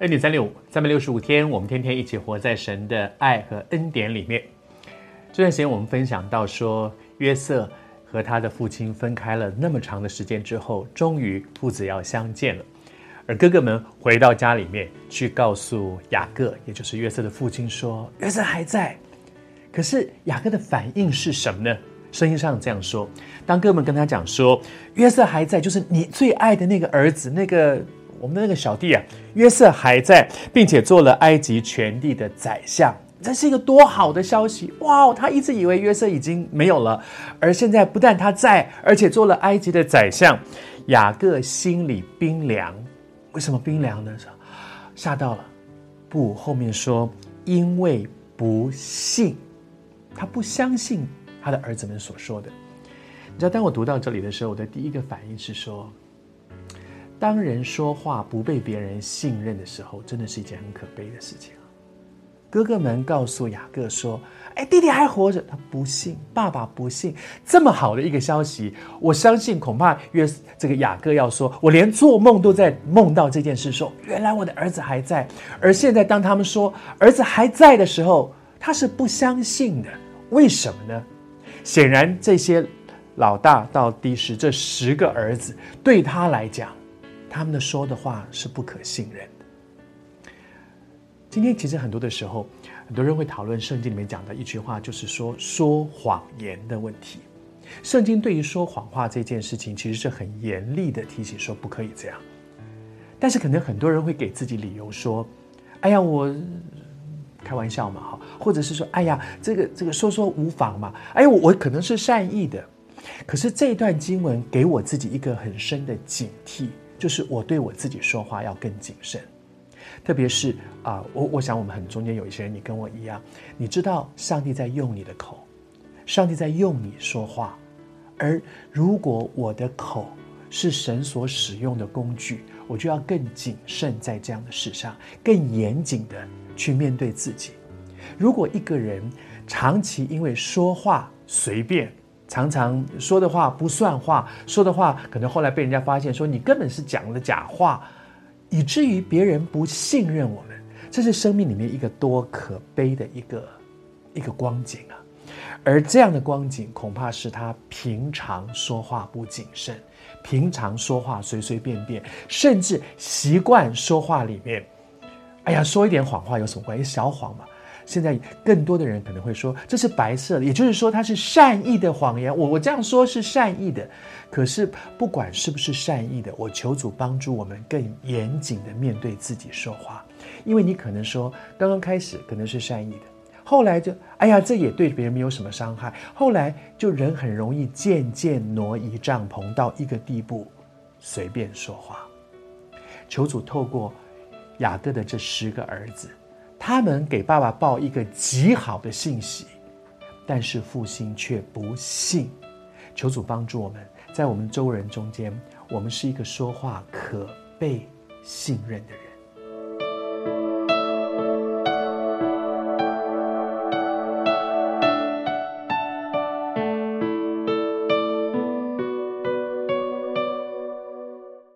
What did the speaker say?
恩典三六五，三百六十五天，我们天天一起活在神的爱和恩典里面。这段时间，我们分享到说，约瑟和他的父亲分开了那么长的时间之后，终于父子要相见了。而哥哥们回到家里面去告诉雅各，也就是约瑟的父亲说，约瑟还在。可是雅各的反应是什么呢？圣经上这样说：当哥们跟他讲说，约瑟还在，就是你最爱的那个儿子，那个。我们的那个小弟啊，约瑟还在，并且做了埃及全地的宰相，这是一个多好的消息！哇，他一直以为约瑟已经没有了，而现在不但他在，而且做了埃及的宰相。雅各心里冰凉，为什么冰凉呢？吓到了。不，后面说因为不信，他不相信他的儿子们所说的。你知道，当我读到这里的时候，我的第一个反应是说。当人说话不被别人信任的时候，真的是一件很可悲的事情啊！哥哥们告诉雅各说：“哎，弟弟还活着。”他不信，爸爸不信。这么好的一个消息，我相信恐怕约这个雅各要说：“我连做梦都在梦到这件事，说原来我的儿子还在。”而现在当他们说儿子还在的时候，他是不相信的。为什么呢？显然这些老大到第十这十个儿子对他来讲。他们的说的话是不可信任的。今天其实很多的时候，很多人会讨论圣经里面讲的一句话，就是说说谎言的问题。圣经对于说谎话这件事情，其实是很严厉的提醒说不可以这样。但是可能很多人会给自己理由说：“哎呀，我开玩笑嘛，哈，或者是说，哎呀，这个这个说说无妨嘛，哎呀，我我可能是善意的。”可是这段经文给我自己一个很深的警惕。就是我对我自己说话要更谨慎，特别是啊、我我想我们很中间有一些人，你跟我一样，你知道上帝在用你的口，上帝在用你说话，而如果我的口是神所使用的工具，我就要更谨慎在这样的事上，更严谨的去面对自己。如果一个人长期因为说话随便，常常说的话不算话，说的话可能后来被人家发现，说你根本是讲了假话，以至于别人不信任我们。这是生命里面一个多可悲的一个一个光景啊！而这样的光景，恐怕是他平常说话不谨慎，平常说话随随便便，甚至习惯说话里面，哎呀，说一点谎话有什么关系？小谎嘛。现在更多的人可能会说，这是白色的，也就是说它是善意的谎言。我我这样说是善意的，可是不管是不是善意的，我求主帮助我们更严谨的面对自己说话，因为你可能说刚刚开始可能是善意的，后来就哎呀，这也对别人没有什么伤害，后来就人很容易渐渐挪移帐篷到一个地步，随便说话。求主透过雅各的这十个儿子。他们给爸爸报一个极好的信息，但是父亲却不信。求主帮助我们，在我们周人中间，我们是一个说话可被信任的人。